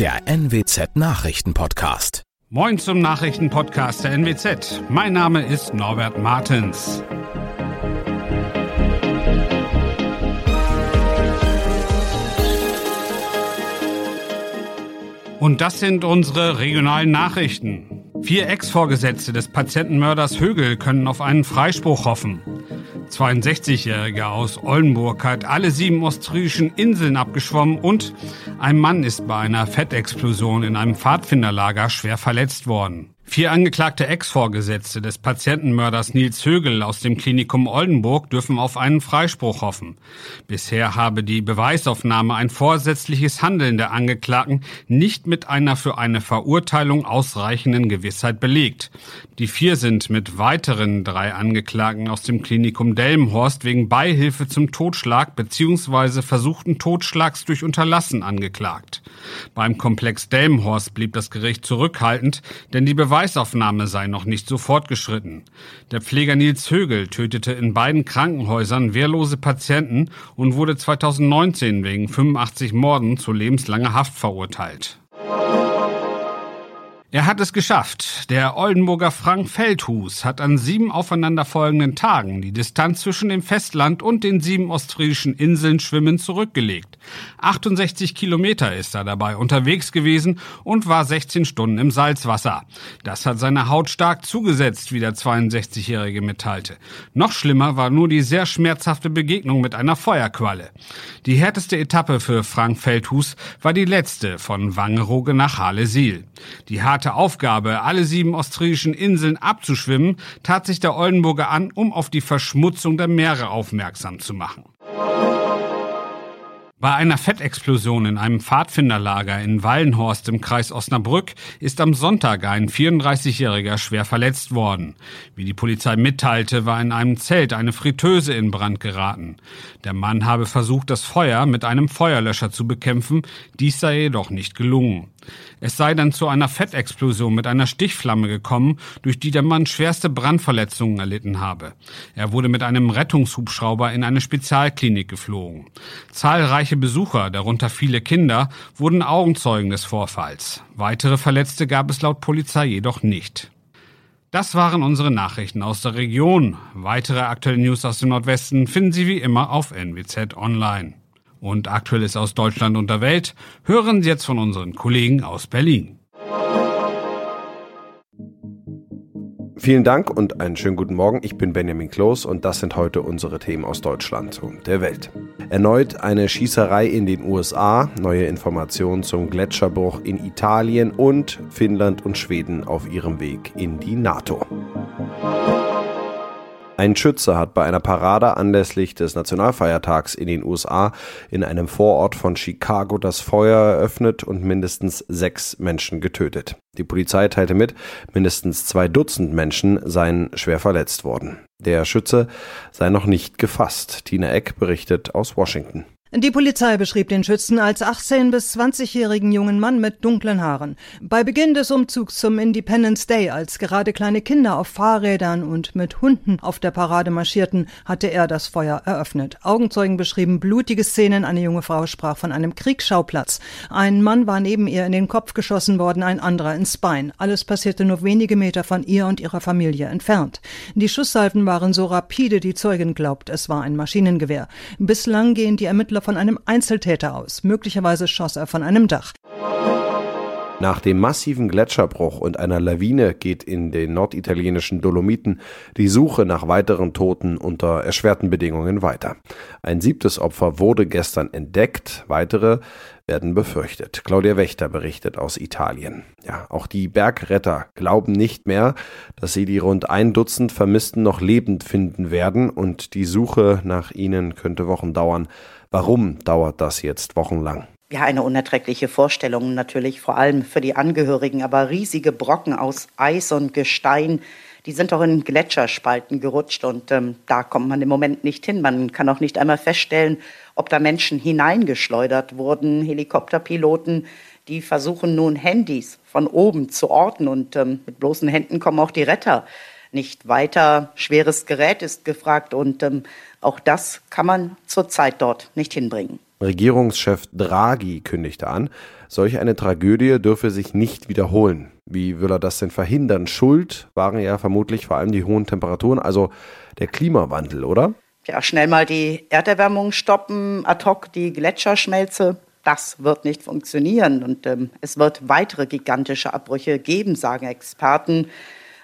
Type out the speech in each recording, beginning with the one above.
der NWZ Nachrichtenpodcast. Moin zum Nachrichtenpodcast der NWZ. Mein Name ist Norbert Martens. Und das sind unsere regionalen Nachrichten. Vier Ex-Vorgesetzte des Patientenmörders Högel können auf einen Freispruch hoffen. 62-Jähriger aus Oldenburg hat alle sieben ostfriesischen Inseln abgeschwommen und ein Mann ist bei einer Fettexplosion in einem Pfadfinderlager schwer verletzt worden. Vier angeklagte Ex-Vorgesetzte des Patientenmörders Nils Högel aus dem Klinikum Oldenburg dürfen auf einen Freispruch hoffen. Bisher habe die Beweisaufnahme ein vorsätzliches Handeln der Angeklagten nicht mit einer für eine Verurteilung ausreichenden Gewissheit belegt. Die vier sind mit weiteren drei Angeklagten aus dem Klinikum Delmenhorst wegen Beihilfe zum Totschlag bzw. versuchten Totschlags durch Unterlassen angeklagt. Beim Komplex Delmenhorst blieb das Gericht zurückhaltend, denn die Beweis Beweisaufnahme sei noch nicht so fortgeschritten. Der Pfleger Nils Högel tötete in beiden Krankenhäusern wehrlose Patienten und wurde 2019 wegen 85 Morden zu lebenslanger Haft verurteilt. Er hat es geschafft. Der Oldenburger Frank Feldhus hat an sieben aufeinanderfolgenden Tagen die Distanz zwischen dem Festland und den sieben ostfriesischen Inseln schwimmend zurückgelegt. 68 Kilometer ist er dabei unterwegs gewesen und war 16 Stunden im Salzwasser. Das hat seine Haut stark zugesetzt, wie der 62-Jährige mitteilte. Noch schlimmer war nur die sehr schmerzhafte Begegnung mit einer Feuerqualle. Die härteste Etappe für Frank Feldhus war die letzte von Wangerooge nach Halesil. Die Aufgabe, alle sieben ostfriesischen Inseln abzuschwimmen, tat sich der Oldenburger an, um auf die Verschmutzung der Meere aufmerksam zu machen. Bei einer Fettexplosion in einem Pfadfinderlager in Wallenhorst im Kreis Osnabrück ist am Sonntag ein 34-Jähriger schwer verletzt worden. Wie die Polizei mitteilte, war in einem Zelt eine Fritteuse in Brand geraten. Der Mann habe versucht, das Feuer mit einem Feuerlöscher zu bekämpfen, dies sei jedoch nicht gelungen. Es sei dann zu einer Fettexplosion mit einer Stichflamme gekommen, durch die der Mann schwerste Brandverletzungen erlitten habe. Er wurde mit einem Rettungshubschrauber in eine Spezialklinik geflogen. Zahlreiche Besucher, darunter viele Kinder, wurden Augenzeugen des Vorfalls. Weitere Verletzte gab es laut Polizei jedoch nicht. Das waren unsere Nachrichten aus der Region. Weitere aktuelle News aus dem Nordwesten finden Sie wie immer auf NWZ Online und Aktuelles aus Deutschland und der Welt hören Sie jetzt von unseren Kollegen aus Berlin. Vielen Dank und einen schönen guten Morgen. Ich bin Benjamin Kloß und das sind heute unsere Themen aus Deutschland und der Welt. Erneut eine Schießerei in den USA, neue Informationen zum Gletscherbruch in Italien und Finnland und Schweden auf ihrem Weg in die NATO. Ein Schütze hat bei einer Parade anlässlich des Nationalfeiertags in den USA in einem Vorort von Chicago das Feuer eröffnet und mindestens sechs Menschen getötet. Die Polizei teilte mit, mindestens zwei Dutzend Menschen seien schwer verletzt worden. Der Schütze sei noch nicht gefasst. Tina Eck berichtet aus Washington. Die Polizei beschrieb den Schützen als 18- bis 20-jährigen jungen Mann mit dunklen Haaren. Bei Beginn des Umzugs zum Independence Day, als gerade kleine Kinder auf Fahrrädern und mit Hunden auf der Parade marschierten, hatte er das Feuer eröffnet. Augenzeugen beschrieben blutige Szenen. Eine junge Frau sprach von einem Kriegsschauplatz. Ein Mann war neben ihr in den Kopf geschossen worden, ein anderer ins Bein. Alles passierte nur wenige Meter von ihr und ihrer Familie entfernt. Die Schusssalven waren so rapide, die Zeugin glaubt, es war ein Maschinengewehr. Bislang gehen die Ermittler von einem Einzeltäter aus. Möglicherweise schoss er von einem Dach. Nach dem massiven Gletscherbruch und einer Lawine geht in den norditalienischen Dolomiten die Suche nach weiteren Toten unter erschwerten Bedingungen weiter. Ein siebtes Opfer wurde gestern entdeckt, weitere werden befürchtet. Claudia Wächter berichtet aus Italien. Ja, auch die Bergretter glauben nicht mehr, dass sie die rund ein Dutzend Vermissten noch lebend finden werden und die Suche nach ihnen könnte Wochen dauern. Warum dauert das jetzt wochenlang? Ja, eine unerträgliche Vorstellung natürlich, vor allem für die Angehörigen, aber riesige Brocken aus Eis und Gestein, die sind doch in Gletscherspalten gerutscht und ähm, da kommt man im Moment nicht hin. Man kann auch nicht einmal feststellen, ob da Menschen hineingeschleudert wurden. Helikopterpiloten, die versuchen nun Handys von oben zu orten und ähm, mit bloßen Händen kommen auch die Retter nicht weiter. Schweres Gerät ist gefragt und ähm, auch das kann man zurzeit dort nicht hinbringen. Regierungschef Draghi kündigte an, solch eine Tragödie dürfe sich nicht wiederholen. Wie will er das denn verhindern? Schuld waren ja vermutlich vor allem die hohen Temperaturen, also der Klimawandel, oder? Ja, schnell mal die Erderwärmung stoppen, ad hoc die Gletscherschmelze. Das wird nicht funktionieren und ähm, es wird weitere gigantische Abbrüche geben, sagen Experten.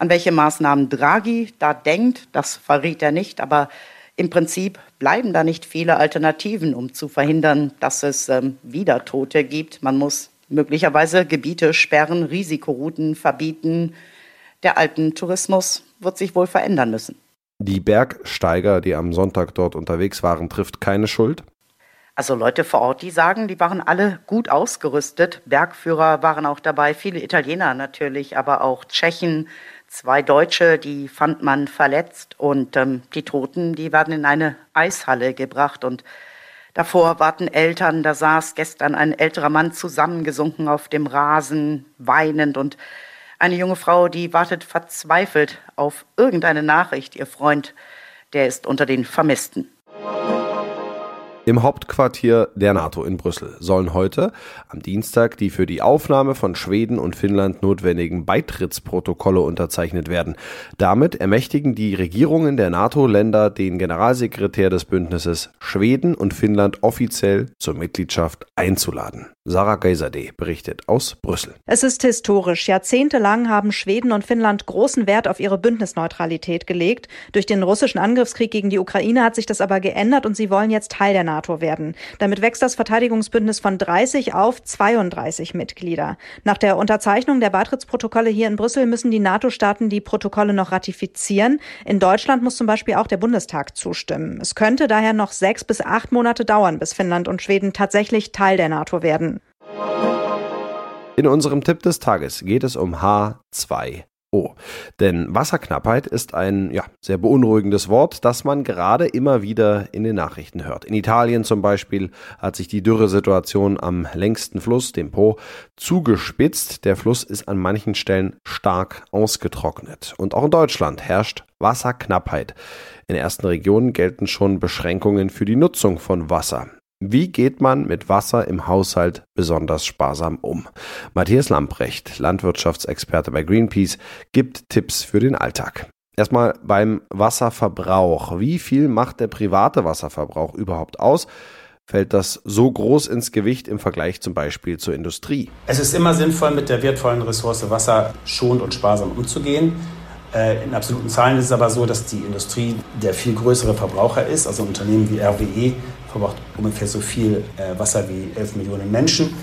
An welche Maßnahmen Draghi da denkt, das verriet er nicht, aber im Prinzip bleiben da nicht viele Alternativen, um zu verhindern, dass es ähm, wieder Tote gibt. Man muss möglicherweise Gebiete sperren, Risikorouten verbieten. Der Alpentourismus wird sich wohl verändern müssen. Die Bergsteiger, die am Sonntag dort unterwegs waren, trifft keine Schuld? Also Leute vor Ort, die sagen, die waren alle gut ausgerüstet. Bergführer waren auch dabei, viele Italiener natürlich, aber auch Tschechen, Zwei Deutsche, die fand man verletzt und ähm, die Toten, die werden in eine Eishalle gebracht und davor warten Eltern, da saß gestern ein älterer Mann zusammengesunken auf dem Rasen, weinend und eine junge Frau, die wartet verzweifelt auf irgendeine Nachricht. Ihr Freund, der ist unter den Vermissten. Im Hauptquartier der NATO in Brüssel sollen heute am Dienstag die für die Aufnahme von Schweden und Finnland notwendigen Beitrittsprotokolle unterzeichnet werden. Damit ermächtigen die Regierungen der NATO-Länder den Generalsekretär des Bündnisses, Schweden und Finnland offiziell zur Mitgliedschaft einzuladen. Sarah Geiserde berichtet aus Brüssel. Es ist historisch. Jahrzehntelang haben Schweden und Finnland großen Wert auf ihre Bündnisneutralität gelegt. Durch den russischen Angriffskrieg gegen die Ukraine hat sich das aber geändert und sie wollen jetzt Teil der NATO werden. Damit wächst das Verteidigungsbündnis von 30 auf 32 Mitglieder. Nach der Unterzeichnung der Beitrittsprotokolle hier in Brüssel müssen die NATO-Staaten die Protokolle noch ratifizieren. In Deutschland muss zum Beispiel auch der Bundestag zustimmen. Es könnte daher noch sechs bis acht Monate dauern, bis Finnland und Schweden tatsächlich Teil der NATO werden. In unserem Tipp des Tages geht es um H2O. Denn Wasserknappheit ist ein ja, sehr beunruhigendes Wort, das man gerade immer wieder in den Nachrichten hört. In Italien zum Beispiel hat sich die Dürresituation am längsten Fluss, dem Po, zugespitzt. Der Fluss ist an manchen Stellen stark ausgetrocknet. Und auch in Deutschland herrscht Wasserknappheit. In ersten Regionen gelten schon Beschränkungen für die Nutzung von Wasser. Wie geht man mit Wasser im Haushalt besonders sparsam um? Matthias Lamprecht, Landwirtschaftsexperte bei Greenpeace, gibt Tipps für den Alltag. Erstmal beim Wasserverbrauch. Wie viel macht der private Wasserverbrauch überhaupt aus? Fällt das so groß ins Gewicht im Vergleich zum Beispiel zur Industrie? Es ist immer sinnvoll, mit der wertvollen Ressource Wasser schonend und sparsam umzugehen. Äh, in absoluten Zahlen ist es aber so, dass die Industrie der viel größere Verbraucher ist. Also Unternehmen wie RWE verbraucht ungefähr so viel äh, Wasser wie 11 Millionen Menschen.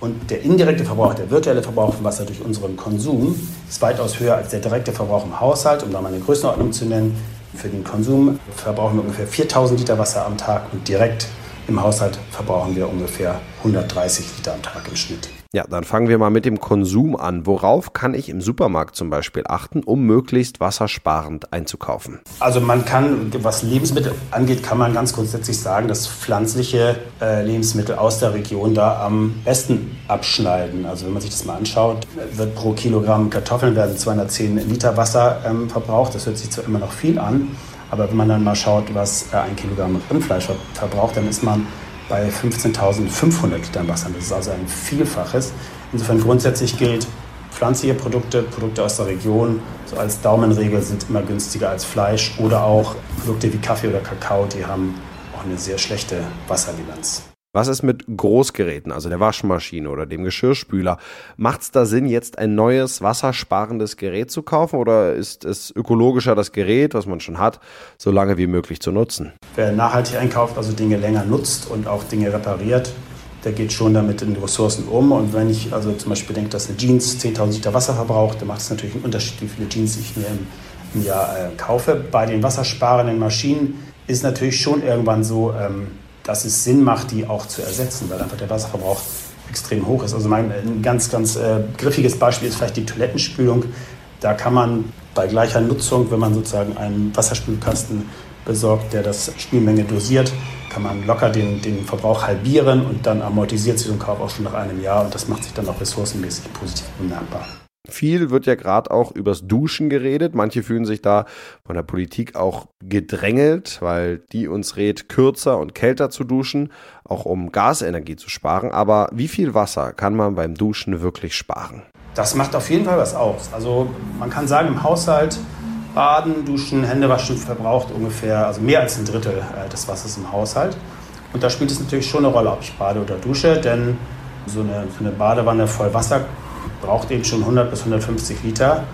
Und der indirekte Verbrauch, der virtuelle Verbrauch von Wasser durch unseren Konsum ist weitaus höher als der direkte Verbrauch im Haushalt. Um da mal eine Größenordnung zu nennen, für den Konsum verbrauchen wir ungefähr 4000 Liter Wasser am Tag und direkt im Haushalt verbrauchen wir ungefähr 130 Liter am Tag im Schnitt. Ja, dann fangen wir mal mit dem Konsum an. Worauf kann ich im Supermarkt zum Beispiel achten, um möglichst wassersparend einzukaufen? Also man kann, was Lebensmittel angeht, kann man ganz grundsätzlich sagen, dass pflanzliche äh, Lebensmittel aus der Region da am besten abschneiden. Also wenn man sich das mal anschaut, wird pro Kilogramm Kartoffeln werden 210 Liter Wasser ähm, verbraucht. Das hört sich zwar immer noch viel an, aber wenn man dann mal schaut, was äh, ein Kilogramm Rindfleisch verbraucht, dann ist man bei 15.500 Litern Wasser. Das ist also ein Vielfaches. Insofern grundsätzlich gilt, pflanzliche Produkte, Produkte aus der Region, so als Daumenregel sind immer günstiger als Fleisch oder auch Produkte wie Kaffee oder Kakao, die haben auch eine sehr schlechte Wasserbilanz. Was ist mit Großgeräten, also der Waschmaschine oder dem Geschirrspüler? Macht es da Sinn, jetzt ein neues wassersparendes Gerät zu kaufen oder ist es ökologischer, das Gerät, was man schon hat, so lange wie möglich zu nutzen? Wer nachhaltig einkauft, also Dinge länger nutzt und auch Dinge repariert, der geht schon damit in Ressourcen um. Und wenn ich also zum Beispiel denke, dass eine Jeans 10.000 Liter Wasser verbraucht, dann macht es natürlich einen Unterschied, wie viele Jeans ich mir im, Jahr äh, kaufe. Bei den wassersparenden Maschinen ist natürlich schon irgendwann so, ähm, dass es Sinn macht, die auch zu ersetzen, weil einfach der Wasserverbrauch extrem hoch ist. Also mein, ein ganz, ganz äh, griffiges Beispiel ist vielleicht die Toilettenspülung. Da kann man bei gleicher Nutzung, wenn man sozusagen einen Wasserspülkasten besorgt, der das Spülmenge dosiert, kann man locker den, den Verbrauch halbieren und dann amortisiert sich so ein Kauf auch schon nach einem Jahr und das macht sich dann auch ressourcenmäßig positiv bemerkbar. Viel wird ja gerade auch übers Duschen geredet. Manche fühlen sich da von der Politik auch gedrängelt, weil die uns rät, kürzer und kälter zu duschen, auch um Gasenergie zu sparen. Aber wie viel Wasser kann man beim Duschen wirklich sparen? Das macht auf jeden Fall was aus. Also man kann sagen, im Haushalt Baden, Duschen, Händewaschen verbraucht ungefähr, also mehr als ein Drittel äh, des Wassers im Haushalt. Und da spielt es natürlich schon eine Rolle, ob ich bade oder dusche, denn so eine, so eine Badewanne voll Wasser braucht eben schon 100 bis 150 Liter.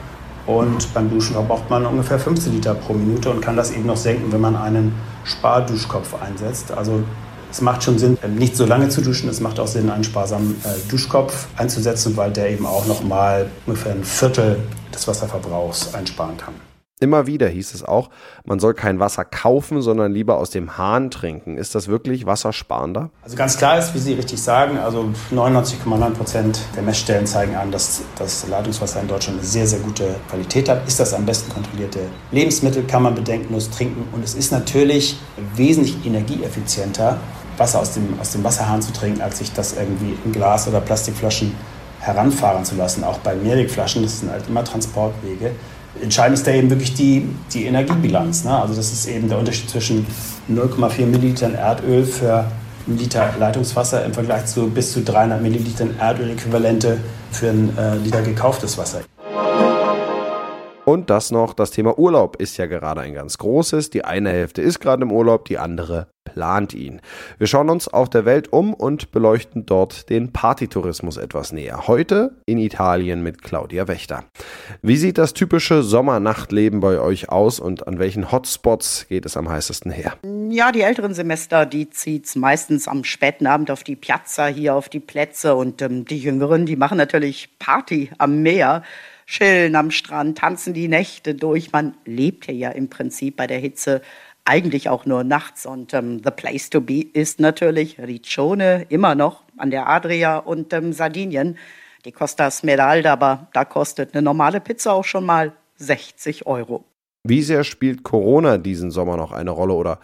Und beim Duschen verbraucht man ungefähr 15 Liter pro Minute und kann das eben noch senken, wenn man einen Sparduschkopf einsetzt. Also es macht schon Sinn, nicht so lange zu duschen. Es macht auch Sinn, einen sparsamen äh, Duschkopf einzusetzen, weil der eben auch noch mal ungefähr ein Viertel des Wasserverbrauchs einsparen kann. Immer wieder hieß es auch, man soll kein Wasser kaufen, sondern lieber aus dem Hahn trinken. Ist das wirklich wassersparender? Also ganz klar ist, wie Sie richtig sagen, also 99,9 Prozent der Messstellen zeigen an, dass das Leitungswasser in Deutschland eine sehr, sehr gute Qualität hat. Ist das am besten kontrollierte Lebensmittel, kann man bedenkenlos trinken. Und es ist natürlich wesentlich energieeffizienter, Wasser aus dem, aus dem Wasserhahn zu trinken, als sich das irgendwie in Glas- oder Plastikflaschen heranfahren zu lassen. Auch bei Mehrwegflaschen, das sind halt immer Transportwege entscheidend ist da eben wirklich die, die Energiebilanz. Ne? Also das ist eben der Unterschied zwischen 0,4 Millilitern Erdöl für einen Liter Leitungswasser im Vergleich zu bis zu 300 Millilitern Erdöl-Äquivalente für ein äh, Liter gekauftes Wasser. Und das noch, das Thema Urlaub ist ja gerade ein ganz großes. Die eine Hälfte ist gerade im Urlaub, die andere plant ihn. Wir schauen uns auf der Welt um und beleuchten dort den Partytourismus etwas näher. Heute in Italien mit Claudia Wächter. Wie sieht das typische Sommernachtleben bei euch aus und an welchen Hotspots geht es am heißesten her? Ja, die älteren Semester, die zieht's meistens am späten Abend auf die Piazza, hier auf die Plätze und ähm, die Jüngeren, die machen natürlich Party am Meer chillen am Strand, tanzen die Nächte durch. Man lebt hier ja im Prinzip bei der Hitze eigentlich auch nur nachts. Und ähm, the place to be ist natürlich Riccione, immer noch an der Adria und ähm, Sardinien. Die Costa Smeralda, aber da kostet eine normale Pizza auch schon mal 60 Euro. Wie sehr spielt Corona diesen Sommer noch eine Rolle oder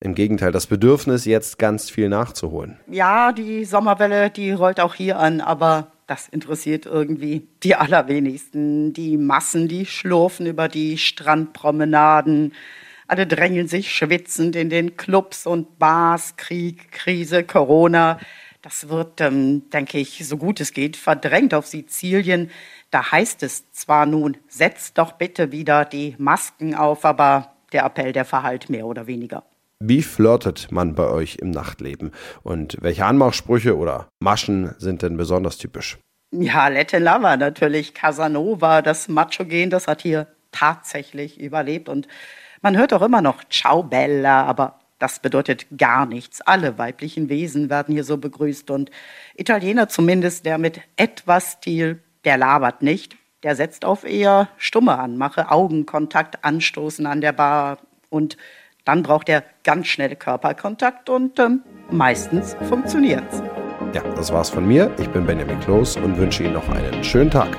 im Gegenteil, das Bedürfnis, jetzt ganz viel nachzuholen? Ja, die Sommerwelle, die rollt auch hier an, aber das interessiert irgendwie die allerwenigsten. Die Massen, die schlurfen über die Strandpromenaden. Alle drängeln sich schwitzend in den Clubs und Bars. Krieg, Krise, Corona. Das wird, ähm, denke ich, so gut es geht, verdrängt auf Sizilien. Da heißt es zwar nun, setzt doch bitte wieder die Masken auf, aber der Appell, der verhallt mehr oder weniger. Wie flirtet man bei euch im Nachtleben? Und welche Anmachsprüche oder Maschen sind denn besonders typisch? Ja, Lette Lava natürlich. Casanova, das Macho-Gen, das hat hier tatsächlich überlebt. Und man hört auch immer noch Ciao Bella, aber das bedeutet gar nichts. Alle weiblichen Wesen werden hier so begrüßt. Und Italiener zumindest, der mit etwas Stil, der labert nicht. Der setzt auf eher stumme Anmache, Augenkontakt, Anstoßen an der Bar und dann braucht er ganz schnell Körperkontakt und ähm, meistens funktioniert's. Ja, das war's von mir. Ich bin Benjamin Kloß und wünsche Ihnen noch einen schönen Tag.